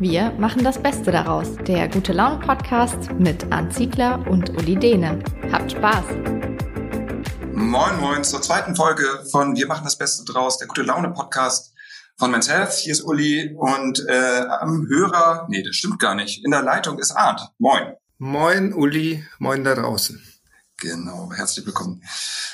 Wir machen das Beste daraus. Der Gute Laune Podcast mit Arndt Ziegler und Uli Dehne. Habt Spaß! Moin Moin zur zweiten Folge von Wir machen das Beste draus, der Gute Laune Podcast von Men's Health. Hier ist Uli und äh, am Hörer, nee, das stimmt gar nicht, in der Leitung ist Arndt. Moin. Moin Uli, moin da draußen. Genau, herzlich willkommen.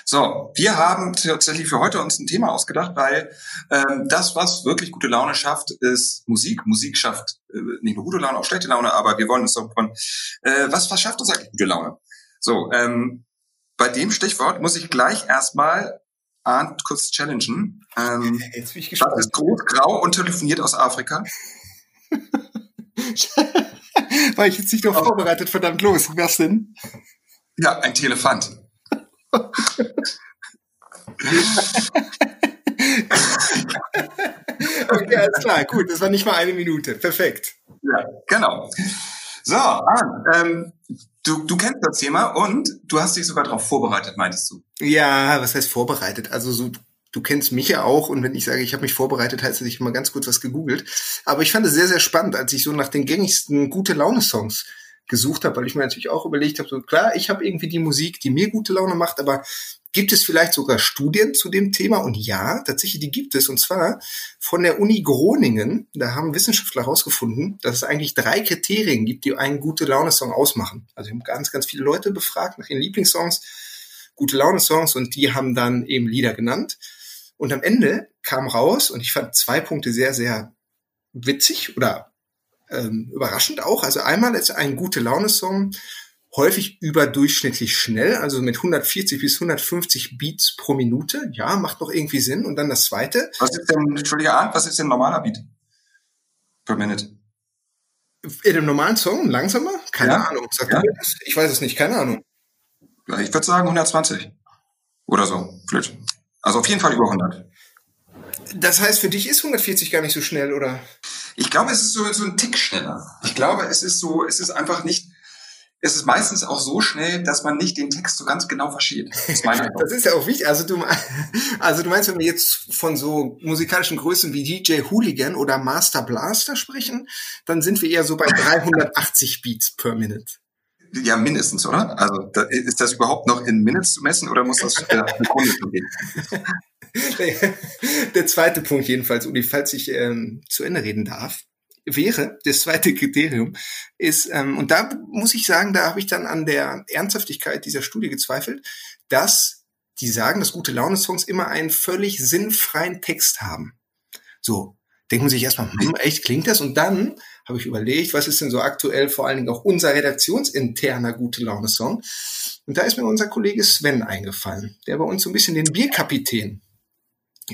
So, wir haben tatsächlich für heute uns ein Thema ausgedacht, weil ähm, das, was wirklich gute Laune schafft, ist Musik. Musik schafft äh, nicht nur gute Laune, auch schlechte Laune, aber wir wollen uns davon, äh, was, was schafft uns eigentlich gute Laune? So, ähm, bei dem Stichwort muss ich gleich erstmal Arndt kurz challengen. Ähm, Jetzt bin ich gespannt. das ist groß, grau und telefoniert aus Afrika. War ich jetzt nicht noch vorbereitet, verdammt los. Was denn? Ja, ein Telefant. Okay, alles klar, gut, das war nicht mal eine Minute. Perfekt. Ja, genau. So, ähm, du, du kennst das Thema und du hast dich sogar darauf vorbereitet, meintest du? Ja, was heißt vorbereitet? Also so, du kennst mich ja auch und wenn ich sage, ich habe mich vorbereitet, heißt das, ich habe mal ganz kurz was gegoogelt. Aber ich fand es sehr, sehr spannend, als ich so nach den gängigsten gute Laune-Songs gesucht habe, weil ich mir natürlich auch überlegt habe, so klar, ich habe irgendwie die Musik, die mir gute Laune macht, aber gibt es vielleicht sogar Studien zu dem Thema? Und ja, tatsächlich, die gibt es. Und zwar von der Uni Groningen. Da haben Wissenschaftler herausgefunden, dass es eigentlich drei Kriterien gibt, die einen gute Laune-Song ausmachen. Also haben ganz, ganz viele Leute befragt nach ihren Lieblingssongs, gute Laune-Songs und die haben dann eben Lieder genannt. Und am Ende kam raus, und ich fand zwei Punkte sehr, sehr witzig oder ähm, überraschend auch. Also einmal ist ein gute Laune-Song häufig überdurchschnittlich schnell, also mit 140 bis 150 Beats pro Minute. Ja, macht doch irgendwie Sinn. Und dann das zweite. Was ist denn, Entschuldige was ist denn ein normaler Beat? Per Minute. In einem normalen Song langsamer? Keine Ja. Ahnung. Sagt Ja. das? Ich weiß es nicht, keine Ahnung. Ich würde sagen 120. Oder so, flöt. Also auf jeden Fall über 100. Das heißt, für dich ist 140 gar nicht so schnell, oder? Ich glaube, es ist so, so ein Tick schneller. Ich glaube, es ist so, es ist einfach nicht, es ist meistens auch so schnell, dass man nicht den Text so ganz genau versteht. Das. Das ist ja auch wichtig. Also du, also du meinst, wenn wir jetzt von so musikalischen Größen wie DJ Hooligan oder Master Blaster sprechen, dann sind wir eher so bei 380 Beats per Minute. Ja, mindestens, oder? Also da, ist das überhaupt noch in Minutes zu messen oder muss das äh, Sekunde gehen? Der zweite Punkt jedenfalls, Uli, falls ich ähm, zu Ende reden darf, wäre, das zweite Kriterium ist, ähm, und da muss ich sagen, da habe ich dann an der Ernsthaftigkeit dieser Studie gezweifelt, dass die sagen, dass gute Laune-Songs immer einen völlig sinnfreien Text haben. So, denkt man sich erstmal, hm, echt, klingt das? Und dann habe ich überlegt, was ist denn so aktuell vor allen Dingen auch unser redaktionsinterner gute Laune-Song? Und da ist mir unser Kollege Sven eingefallen, der bei uns so ein bisschen den Bierkapitän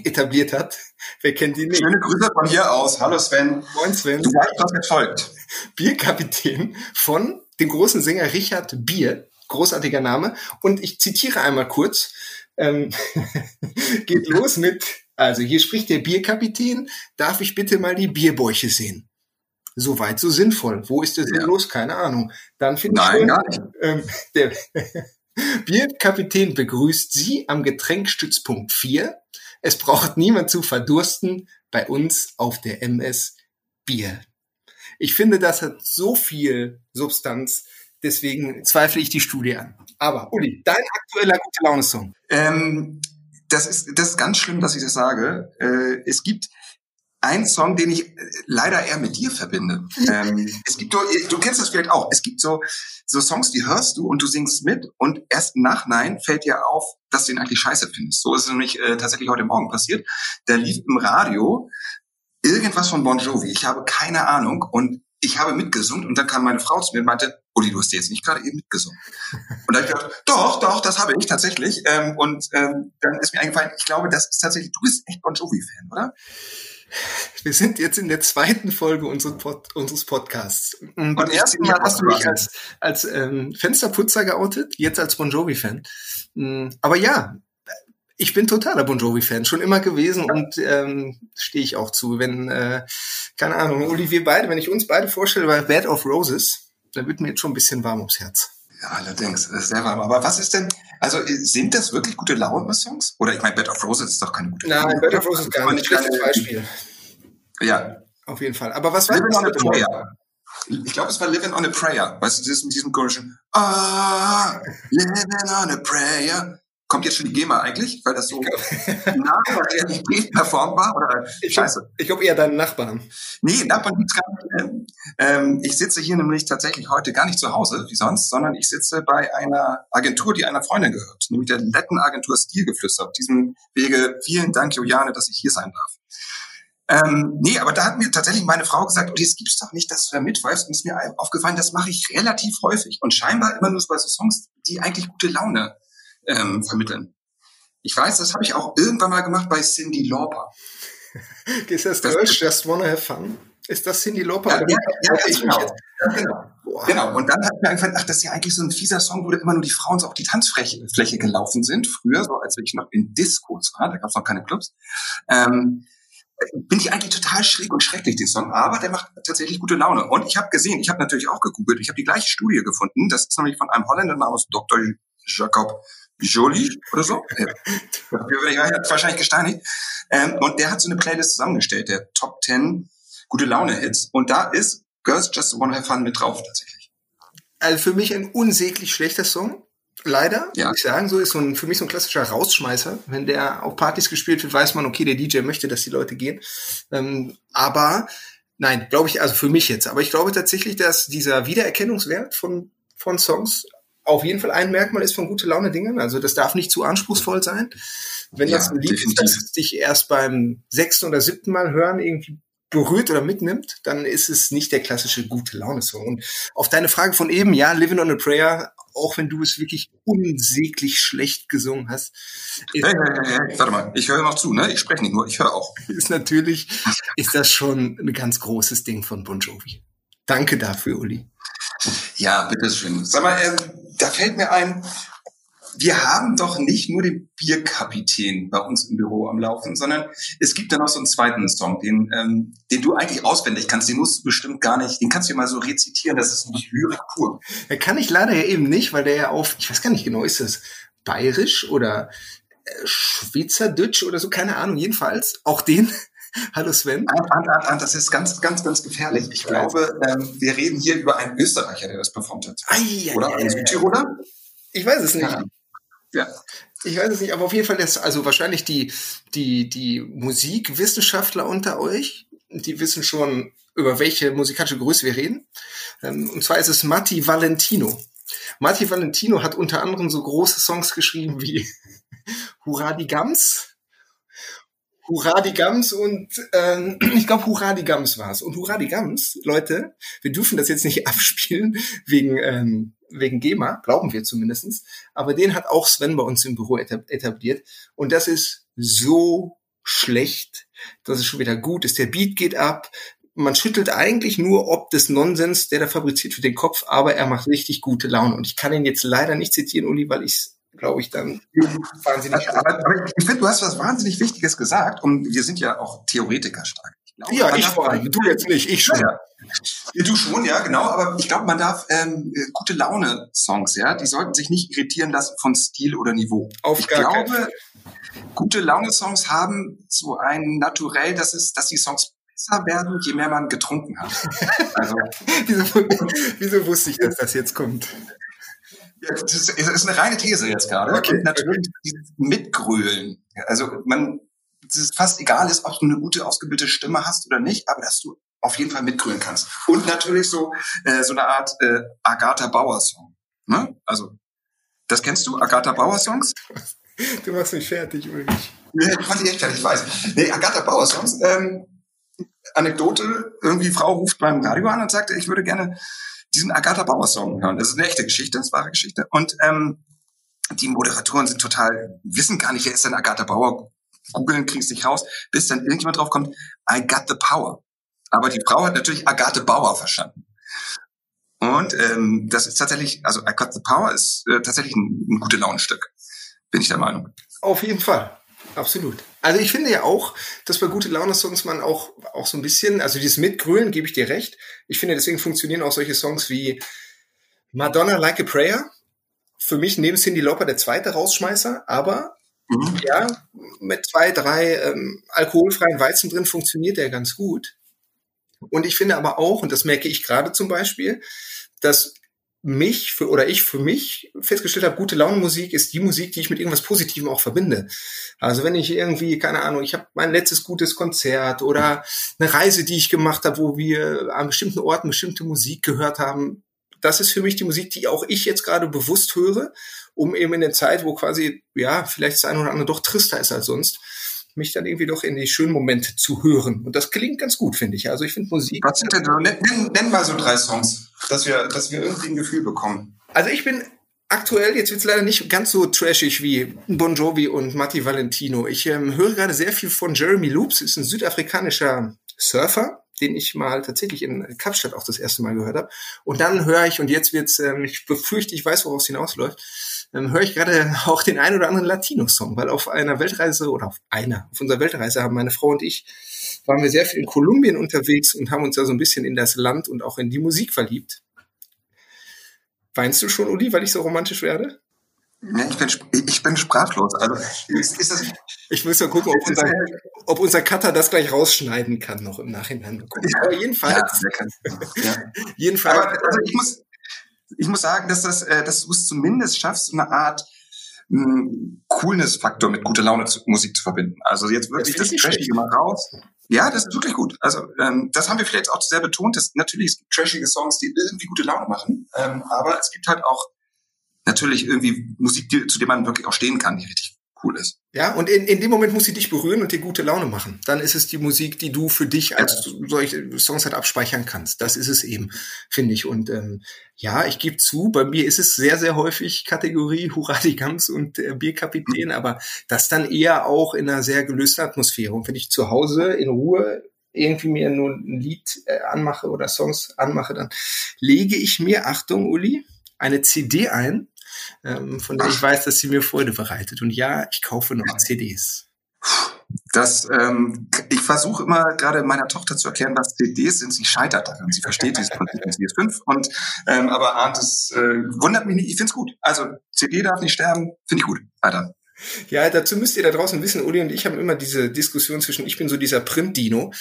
etabliert hat. Wer kennt ihn nicht? Schöne Grüße von hier aus. Hallo Sven. Moin Sven. Du weißt, was jetzt folgt. Bierkapitän von dem großen Sänger Richard Bier. Großartiger Name. Und ich zitiere einmal kurz. Ähm, geht los mit, also hier spricht der Bierkapitän. Darf ich bitte mal die Bierbäuche sehen? Soweit so sinnvoll. Wo ist der Sinn Ja. los? Keine Ahnung. Dann finde ich gar nicht. ähm, der Bierkapitän begrüßt Sie am Getränkstützpunkt 4. Es braucht niemand zu verdursten bei uns auf der MS Bier. Ich finde, das hat so viel Substanz, deswegen zweifle ich die Studie an. Aber Uli, dein aktueller gute Laune Song. Ähm, das ist das ist ganz schlimm, dass ich das sage. Äh, es gibt einen Song, den ich äh, leider eher mit dir verbinde. ähm, es gibt, du, du kennst das vielleicht auch. Es gibt so so Songs, die hörst du und du singst mit und erst im Nachhinein fällt dir auf, dass du ihn eigentlich scheiße findest. So ist es nämlich äh, tatsächlich heute Morgen passiert. Da lief im Radio irgendwas von Bon Jovi. Ich habe keine Ahnung und ich habe mitgesungen und dann kam meine Frau zu mir und meinte, Uli, du hast jetzt nicht gerade eben mitgesungen. Und da habe ich gedacht, doch, doch, das habe ich tatsächlich. Ähm, und ähm, dann ist mir eingefallen, ich glaube, das ist tatsächlich, du bist echt Bon Jovi-Fan, oder? Wir sind jetzt in der zweiten Folge unseres, Pod unseres Podcasts. Und beim erst ersten Mal hast du mich als, als ähm, Fensterputzer geoutet, jetzt als Bon Jovi-Fan. Mm, Aber ja, ich bin totaler Bon Jovi-Fan, schon immer gewesen und ähm, stehe ich auch zu. Wenn, äh, keine Ahnung, Uli, wir beide, wenn ich uns beide vorstelle bei Bed of Roses, dann wird mir jetzt schon ein bisschen warm ums Herz. Ja, allerdings, ist sehr warm. Aber was ist denn, also sind das wirklich gute Laune-Songs? Oder ich meine, Bed of Roses ist doch keine gute Nein, Laune, Bed of? Roses Also, gar nicht. Schlechtes Beispiel. Ja, Auf jeden Fall. Aber was war Living on a Prayer. Ich glaube, es war Living on a Prayer. Weißt du, das ist mit diesem komischen Ah, Living on a Prayer. Kommt jetzt schon die GEMA eigentlich, weil das so der Realität performt war? Oder Ich scheiße? glaube, ich glaub eher deinen Nachbarn. Nee, Nachbarn gibt's gar nicht. Ähm, ich sitze hier nämlich tatsächlich heute gar nicht zu Hause, wie sonst, sondern ich sitze bei einer Agentur, die einer Freundin gehört, nämlich der Letten-Agentur Stilgeflüster. Auf diesem Wege vielen Dank, Juliane, dass ich hier sein darf. Ähm, nee, aber da hat mir tatsächlich meine Frau gesagt, oh, das gibt's doch nicht, dass du da mitweifst. Und es ist mir aufgefallen, das mache ich relativ häufig. Und scheinbar immer nur bei so Songs, die eigentlich gute Laune ähm, vermitteln. Ich weiß, das habe ich auch irgendwann mal gemacht bei Cindy Lauper. Ist das Das- Girls Just Wanna Have Fun? Ist das Cindy Lauper? Ja, ja, ja, genau. Ja, genau. Boah. Genau, und dann hat mir eingefallen, ach, das ist ja eigentlich so ein fieser Song, wo da immer nur die Frauen so auf die Tanzfläche Fläche gelaufen sind. Früher, so als ich noch in Discos war, da gab es noch keine Clubs. Ähm, bin ich eigentlich total schräg und schrecklich, den Song, aber der macht tatsächlich gute Laune. Und ich habe gesehen, ich habe natürlich auch gegoogelt, ich habe die gleiche Studie gefunden, das ist nämlich von einem Holländer namens Dr. Jacob Jolie oder so. Ja, ich wahrscheinlich gesteinigt. Ähm, und der hat so eine Playlist zusammengestellt, der Top 10 gute Laune-Hits. Und da ist Girls Just Wanna Have Fun mit drauf tatsächlich. Also für mich ein unsäglich schlechter Song. Leider, Ja. muss ich sagen, so ist so ein, für mich so ein klassischer Rausschmeißer. Wenn der auf Partys gespielt wird, weiß man, okay, der DJ möchte, dass die Leute gehen. Ähm, aber nein, glaube ich, also für mich jetzt. Aber ich glaube tatsächlich, dass dieser Wiedererkennungswert von, von Songs auf jeden Fall ein Merkmal ist von gute Laune Dingen. Also das darf nicht zu anspruchsvoll sein. Wenn Ja, das ein Lied ist, das dich erst beim sechsten oder siebten Mal hören irgendwie berührt oder mitnimmt, dann ist es nicht der klassische gute Laune-Song. Und auf deine Frage von eben, ja, Living on a Prayer, auch wenn du es wirklich unsäglich schlecht gesungen hast, Hey, hey, hey, hey, warte mal, ich höre noch zu, ne? Ich spreche nicht nur, ich höre auch. ist natürlich, ist das schon ein ganz großes Ding von Bon Jovi. Danke dafür, Uli. Ja, bitteschön. Sag mal, ähm, da fällt mir ein, wir haben doch nicht nur den Bierkapitän bei uns im Büro am Laufen, sondern es gibt da noch so einen zweiten Song, den, ähm, den du eigentlich auswendig kannst, den musst du bestimmt gar nicht, den kannst du mal so rezitieren, das ist nämlich Lyrik pur. Da kann ich leider ja eben nicht, weil der ja auf, ich weiß gar nicht genau, ist das bayerisch oder äh, Schweizerdeutsch oder so, keine Ahnung, jedenfalls. Auch den, hallo Sven. Ant, Ant, Ant, das ist ganz, ganz, ganz gefährlich. Ich glaube, ähm, wir reden hier über einen Österreicher, der das performt hat. Ai, Oder einen. Südtiroler? Ich weiß es nicht. Ja. Ja. Ich weiß es nicht, aber auf jeden Fall ist also wahrscheinlich die, die, die Musikwissenschaftler unter euch, die wissen schon, über welche musikalische Größe wir reden. Ähm, Und zwar ist es Matti Valentino. Matti Valentino hat unter anderem so große Songs geschrieben wie Hurra die Gams, Hurra die Gams und ähm, ich glaube Hurra die Gams war's. Und Hurra die Gams, Leute, wir dürfen das jetzt nicht abspielen wegen ähm, wegen GEMA, glauben wir zumindestens. Aber den hat auch Sven bei uns im Büro etab- etabliert. Und das ist so schlecht, dass es schon wieder gut ist. Der Beat geht ab. Man schüttelt eigentlich nur ob des Nonsens, der da fabriziert für den Kopf, aber er macht richtig gute Laune. Und ich kann ihn jetzt leider nicht zitieren, Uli, weil ich es, glaube ich, dann wahnsinnig Aber, aber ich finde, du hast was wahnsinnig Wichtiges gesagt und wir sind ja auch Theoretiker stark. Ich glaube, Ja, ich vor allem. Du jetzt nicht, ich schon. Ja, ja. Du schon, ja, genau. Aber ich glaube, man darf ähm, äh, gute Laune-Songs, ja, die sollten sich nicht irritieren lassen von Stil oder Niveau. Auf ich gar keinen glaube, gute Laune-Songs haben so ein Naturell, dass es, dass die Songs besser werden, je mehr man getrunken hat. Also wieso, wieso wusste ich, dass das jetzt kommt? Ja, das ist, das ist eine reine These jetzt gerade. Okay. Und natürlich dieses Mitgrölen. Also man, es ist fast egal ist, ob du eine gute ausgebildete Stimme hast oder nicht, aber dass du auf jeden Fall mitgrölen kannst. Und natürlich so äh, so eine Art äh, Agatha Bauer Song. Ne? Also das kennst du, Agatha Bauer Songs? Du machst mich fertig, Ulrich. Ja, ich fand die echt fertig, ich weiß. Nee, Agatha Bauer Songs. Ähm, Anekdote, irgendwie Frau ruft beim Radio an und sagt, ich würde gerne diesen Agatha Bauer Song hören. Das ist eine echte Geschichte, das ist eine wahre Geschichte. Und ähm, die Moderatoren sind total, wissen gar nicht, wer ist denn Agatha Bauer. Googeln, kriegst nicht raus, bis dann irgendjemand drauf kommt, I got the power. Aber die Frau hat natürlich Agathe Bauer verstanden. Und ähm, das ist tatsächlich, also I got the power ist äh, tatsächlich ein, ein gute Launenstück, bin ich der Meinung. Auf jeden Fall. Absolut. Also ich finde ja auch, dass bei gute Laune-Songs man auch, auch so ein bisschen, also dieses Mitgrölen gebe ich dir recht. Ich finde, deswegen funktionieren auch solche Songs wie Madonna Like a Prayer. Für mich neben Cindy Lauper der zweite Rausschmeißer, aber Mhm. ja, mit zwei, drei ähm, alkoholfreien Weizen drin funktioniert der ganz gut. Und ich finde aber auch, und das merke ich gerade zum Beispiel, dass mich für, oder ich für mich festgestellt habe, gute Laune-Musik ist die Musik, die ich mit irgendwas Positivem auch verbinde. Also wenn ich irgendwie, keine Ahnung, ich habe mein letztes gutes Konzert oder eine Reise, die ich gemacht habe, wo wir an bestimmten Orten bestimmte Musik gehört haben, das ist für mich die Musik, die auch ich jetzt gerade bewusst höre, um eben in der Zeit, wo quasi, ja, vielleicht das eine oder andere doch trister ist als sonst, mich dann irgendwie doch in die schönen Momente zu hören. Und das klingt ganz gut, finde ich. Also ich finde Musik. Was sind denn so? Nenn, nenn mal so drei Songs, dass wir, dass wir irgendwie ein Gefühl bekommen. Also ich bin aktuell, jetzt wird's leider nicht ganz so trashig wie Bon Jovi und Matti Valentino. Ich ähm, höre gerade sehr viel von Jeremy Loops, ist ein südafrikanischer Surfer, den ich mal tatsächlich in Kapstadt auch das erste Mal gehört habe. Und dann höre ich, und jetzt wird's, ähm, ich befürchte, ich weiß, woraus es hinausläuft, ähm, höre ich gerade auch den ein oder anderen Latino-Song, weil auf einer Weltreise oder auf einer, auf unserer Weltreise haben meine Frau und ich, waren wir sehr viel in Kolumbien unterwegs und haben uns da so ein bisschen in das Land und auch in die Musik verliebt. Weinst du schon, Uli, weil ich so romantisch werde? Ja, ich, bin, ich bin sprachlos. Also, ist, ist das, ich muss mal gucken, ob unser, ob unser Cutter das gleich rausschneiden kann, noch im Nachhinein. Aber jedenfalls. Ja, ja. jedenfalls. Aber, also ich muss, ich muss sagen, dass, das, äh, dass du es zumindest schaffst, so eine Art Coolness-Faktor mit guter Laune zu, Musik zu verbinden. Also jetzt wirklich das, das Trashige mal raus. Ja, das ist wirklich gut. Also ähm, das haben wir vielleicht auch sehr betont. Dass natürlich es gibt trashige Songs, die irgendwie gute Laune machen, ähm, aber es gibt halt auch natürlich irgendwie Musik, die, zu der man wirklich auch stehen kann, die richtig cool ist. Ja, und in, in dem Moment muss sie dich berühren und dir gute Laune machen. Dann ist es die Musik, die du für dich als solche Songs halt abspeichern kannst. Das ist es eben, finde ich. Und ähm, ja, ich gebe zu, bei mir ist es sehr, sehr häufig Kategorie Hurra die Gams und äh, Bierkapitän, mhm. aber das dann eher auch in einer sehr gelösten Atmosphäre. Und wenn ich zu Hause in Ruhe irgendwie mir nur ein Lied äh, anmache oder Songs anmache, dann lege ich mir, Achtung, Uli, eine CD ein ähm, von der ich weiß, dass sie mir Freude bereitet. Und ja, ich kaufe noch CDs. Das, ähm, ich versuche immer gerade meiner Tochter zu erklären, was CDs sind. Sie scheitert daran. Sie versteht dieses Prinzip in CS5 und ähm, aber ahnt es äh, wundert mich nicht. Ich finde es gut. Also CD darf nicht sterben. Finde ich gut. Weiter. Ja, dazu müsst ihr da draußen wissen, Uli und ich haben immer diese Diskussion zwischen, ich bin so dieser Print-Dino,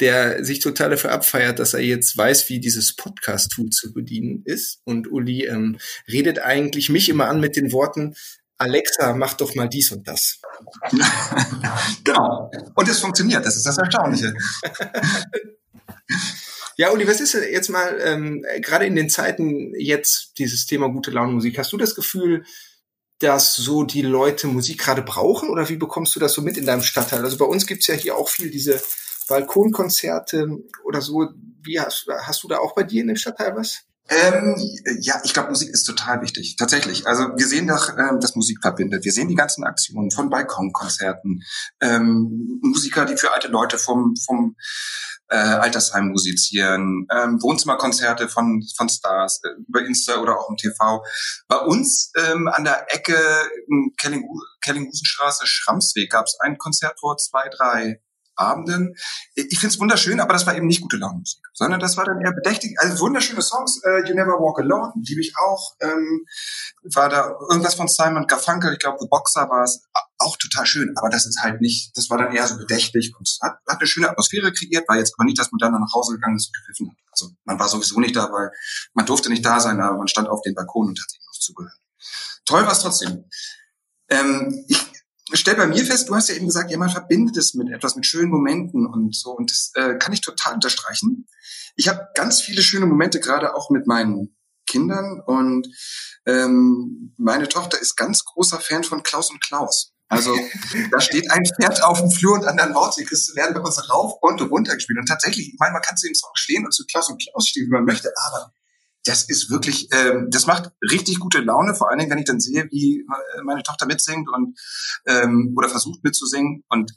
der sich total dafür abfeiert, dass er jetzt weiß, wie dieses Podcast-Tool zu bedienen ist. Und Uli ähm, redet eigentlich mich immer an mit den Worten, Alexa, mach doch mal dies und das. genau. Und es funktioniert, das ist das Erstaunliche. Ja, Uli, was ist jetzt mal, ähm, gerade in den Zeiten jetzt dieses Thema gute Laune Musik, hast du das Gefühl, dass so die Leute Musik gerade brauchen oder wie bekommst du das so mit in deinem Stadtteil? Also bei uns gibt's ja hier auch viel diese Balkonkonzerte oder so. Wie hast, hast du da auch bei dir in dem Stadtteil was? Ähm, ja, ich glaube, Musik ist total wichtig. Tatsächlich. Also wir sehen doch, ähm, dass Musik verbindet. Wir sehen die ganzen Aktionen von Balkonkonzerten, ähm, Musiker, die für alte Leute vom, vom äh, Altersheim musizieren, ähm, Wohnzimmerkonzerte von, von Stars äh, über Insta oder auch im TV. Bei uns ähm, an der Ecke Kellinghusenstraße, Schramsweg gab es ein Konzert vor zwei, drei Abenden. Ich finde es wunderschön, aber das war eben nicht gute Laune-Musik, sondern das war dann eher bedächtig. Also wunderschöne Songs, äh, You Never Walk Alone, liebe ich auch. Ähm, war da irgendwas von Simon Garfunkel, ich glaube The Boxer war es, auch total schön, aber das ist halt nicht, das war dann eher so bedächtig und hat, hat eine schöne Atmosphäre kreiert, war jetzt aber nicht, dass man dann nach Hause gegangen ist und gepfiffen hat. Also man war sowieso nicht da, weil man durfte nicht da sein, aber man stand auf dem Balkon und hat sich noch zugehört. Toll war es trotzdem. Ähm, ich stell bei mir fest, du hast ja eben gesagt, ja, man verbindet es mit etwas, mit schönen Momenten und so. Und das äh, kann ich total unterstreichen. Ich habe ganz viele schöne Momente, gerade auch mit meinen Kindern. Und ähm, meine Tochter ist ganz großer Fan von Klaus und Klaus. Also da steht ein Pferd auf dem Flur und an der Nordsee kriegst du werden bei uns rauf und runter gespielt. Und tatsächlich, ich meine, man kann zu dem Song stehen und zu Klaus und Klaus stehen, wie man möchte, aber das ist wirklich, ähm, das macht richtig gute Laune, vor allen Dingen, wenn ich dann sehe, wie äh, meine Tochter mitsingt und ähm, oder versucht mitzusingen. Und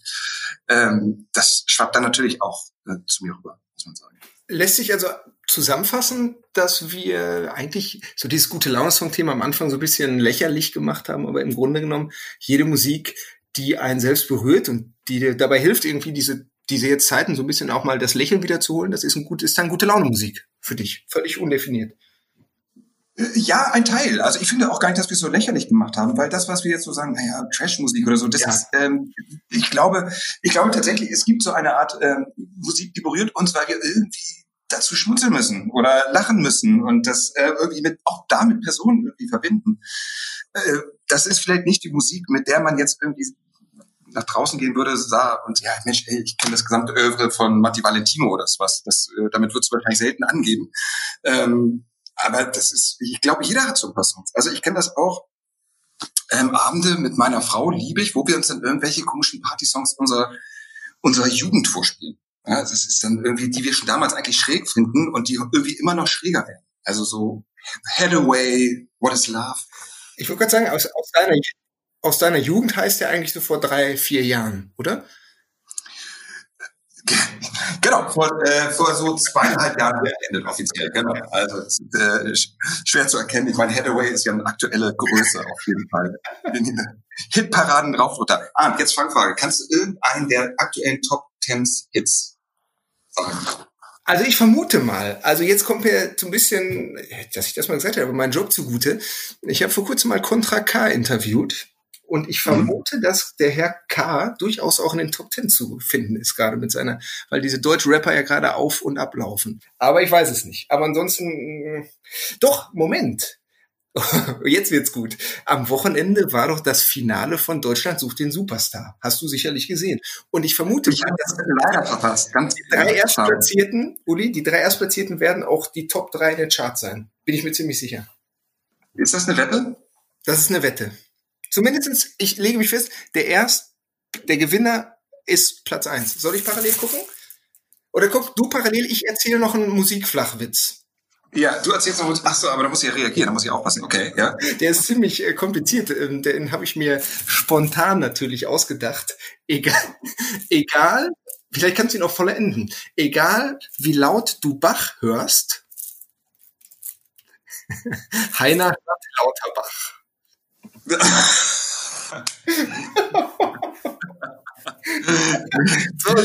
ähm, das schwappt dann natürlich auch äh, zu mir rüber, muss man sagen. Lässt sich also zusammenfassen, dass wir eigentlich so dieses gute Laune-Song-Thema am Anfang so ein bisschen lächerlich gemacht haben, aber im Grunde genommen jede Musik, die einen selbst berührt und die dir dabei hilft, irgendwie diese diese jetzt Zeiten so ein bisschen auch mal das Lächeln wiederzuholen, das ist ein gut, ist dann gute Laune Musik für dich. Völlig undefiniert. Ja, ein Teil. Also ich finde auch gar nicht, dass wir es so lächerlich gemacht haben, weil das, was wir jetzt so sagen, naja, Trash-Musik oder so, das ja. ist, ähm, ich glaube, ich glaube tatsächlich, es gibt so eine Art ähm, Musik, die berührt uns, weil wir irgendwie dazu schmunzeln müssen oder lachen müssen und das äh, irgendwie mit auch damit Personen irgendwie verbinden. Äh, das ist vielleicht nicht die Musik, mit der man jetzt irgendwie nach draußen gehen würde, sah und ja, Mensch, ey, ich kenne das gesamte Övre von Matti Valentino oder was. Das, äh, damit wird es wahrscheinlich selten angeben. Ähm, aber das ist, ich glaube, jeder hat so ein paar Songs. Also ich kenne das auch. Ähm, Abende mit meiner Frau liebe ich, wo wir uns dann irgendwelche komischen Party-Songs unserer, unserer Jugend vorspielen. Ja, das ist dann irgendwie, die wir schon damals eigentlich schräg finden und die irgendwie immer noch schräger werden. Also so Hathaway, What is Love. Ich wollte gerade sagen, aus, aus, deiner, aus deiner Jugend heißt ja eigentlich so vor drei, vier Jahren, oder? Genau, vor, äh, vor so zweieinhalb Jahren beendet offiziell, genau. Also äh, schwer zu erkennen. Ich meine, Hathaway ist ja eine aktuelle Größe auf jeden Fall. Hitparaden drauf runter. Ah, jetzt Fangfrage. Kannst du irgendeinen der aktuellen Top Tens Hits sagen? Also ich vermute mal, also jetzt kommt mir so ein bisschen, dass ich das mal gesagt habe, mein Job zugute. Ich habe vor kurzem mal Contra K interviewt und ich mhm. vermute, mhm. dass der Herr K. durchaus auch in den Top Ten zu finden ist, gerade mit seiner, weil diese deutschen Rapper ja gerade auf und ablaufen. Aber ich weiß es nicht. Aber ansonsten, doch, Moment. Jetzt wird's gut. Am Wochenende war doch das Finale von Deutschland sucht den Superstar. Hast du sicherlich gesehen. Und ich vermute, ich habe das leider verpasst. Ganz die drei Erstplatzierten, Uli, die drei Erstplatzierten werden auch die Top 3 in den Charts sein. Bin ich mir ziemlich sicher. Ist das eine Wette? Das ist eine Wette. Zumindestens, ich lege mich fest, der erst, der Gewinner ist Platz eins. Soll ich parallel gucken? Oder guck du parallel, ich erzähle noch einen Musikflachwitz. Ja, du erzählst noch, ach so, aber da muss ich ja reagieren, da muss ich aufpassen, okay, ja. Der ist ziemlich äh, kompliziert, ähm, den habe ich mir spontan natürlich ausgedacht. Egal, egal, vielleicht kannst du ihn auch vollenden. Egal, wie laut du Bach hörst, Heiner hört lauter Bach so,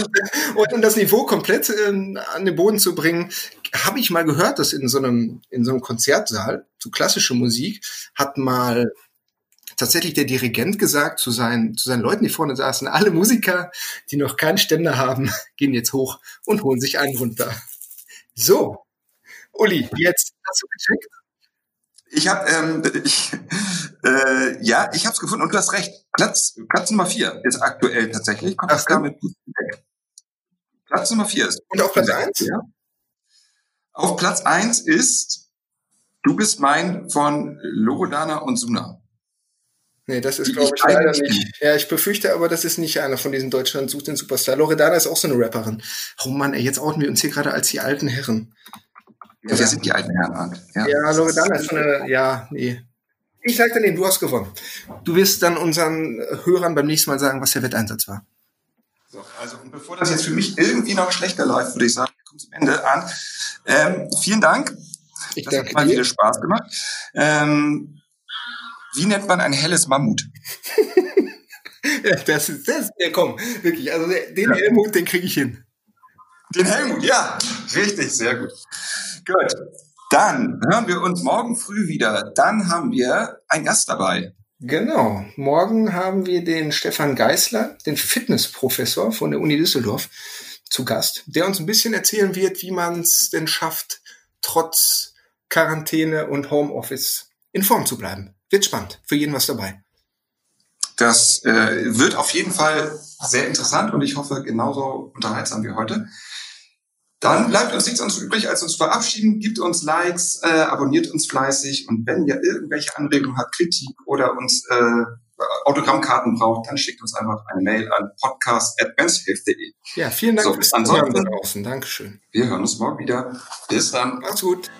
und um das Niveau komplett ähm, an den Boden zu bringen, habe ich mal gehört, dass in so einem in so einem Konzertsaal zu klassischer Musik hat mal tatsächlich der Dirigent gesagt zu seinen zu seinen Leuten, die vorne saßen, alle Musiker, die noch keinen Ständer haben, gehen jetzt hoch und holen sich einen runter. So, Uli, jetzt hast du gecheckt. Ich habe, ähm, ich, äh, ja, ich habe es gefunden und du hast recht. Platz, Platz Nummer vier ist aktuell tatsächlich. Kommt damit gut weg. Platz Nummer vier ist. Und auf Platz eins? Ja. Auf Platz eins ist Du bist mein von Loredana und Suna. Nee, das ist, glaube ich, leider nicht. Ja, ich befürchte aber, das ist nicht einer von diesen Deutschland sucht den Superstar. Loredana ist auch so eine Rapperin. Oh Mann, ey, jetzt outen wir uns hier gerade als die alten Herren. Ja, wir sind die alten Herren. Ja, ja Loredana ist so eine, ja, nee. Ich sag dir, du hast gewonnen. Du wirst dann unseren Hörern beim nächsten Mal sagen, was der Wetteinsatz war. So, also und bevor das jetzt für mich irgendwie noch schlechter läuft, würde ich sagen, kommt zum Ende an. Ähm, vielen Dank. Ich das danke hat mal dir. wieder Spaß gemacht. Ähm, wie nennt man ein helles Mammut? ja, das ist das. Ja, komm, wirklich. Also den ja. Helmut, den kriege ich hin. Den Helmut, ja, richtig, sehr gut. Gut. Dann hören wir uns morgen früh wieder. Dann haben wir einen Gast dabei. Genau. Morgen haben wir den Stefan Geißler, den Fitnessprofessor von der Uni Düsseldorf, zu Gast, der uns ein bisschen erzählen wird, wie man es denn schafft, trotz Quarantäne und Homeoffice in Form zu bleiben. Wird spannend. Für jeden was dabei. Das äh, wird auf jeden Fall sehr interessant und ich hoffe genauso unterhaltsam wie heute. Dann bleibt uns nichts anderes übrig, als uns verabschieden. Gibt uns Likes, äh, abonniert uns fleißig und wenn ihr irgendwelche Anregungen habt, Kritik oder uns äh, Autogrammkarten braucht, dann schickt uns einfach eine Mail an podcast.menshilf.de. Ja, vielen Dank so, fürs Zuhören da draußen. Dankeschön. Wir hören uns morgen wieder. Bis dann. Macht's gut.